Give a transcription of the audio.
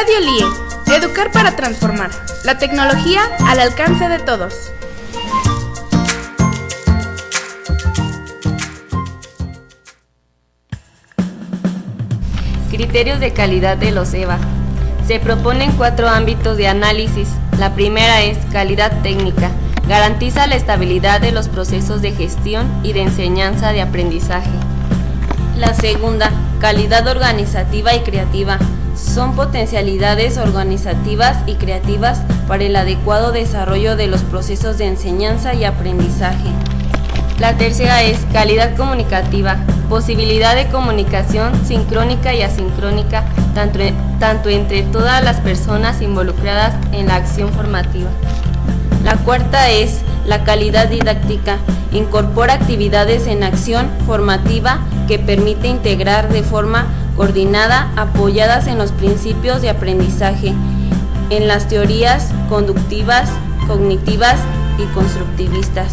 Radio LIE, Educar para Transformar. La tecnología al alcance de todos. Criterios de calidad de los EVA. Se proponen cuatro ámbitos de análisis. La primera es calidad técnica. Garantiza la estabilidad de los procesos de gestión y de enseñanza de aprendizaje. La segunda, calidad organizativa y creativa. Son potencialidades organizativas y creativas para el adecuado desarrollo de los procesos de enseñanza y aprendizaje. La tercera es calidad comunicativa, posibilidad de comunicación sincrónica y asincrónica, tanto, tanto, entre todas las personas involucradas en la acción formativa. La cuarta es la calidad didáctica, incorpora actividades en acción formativa que permite integrar de forma coordinada apoyadas en los principios de aprendizaje, en las teorías conductivas, cognitivas y constructivistas.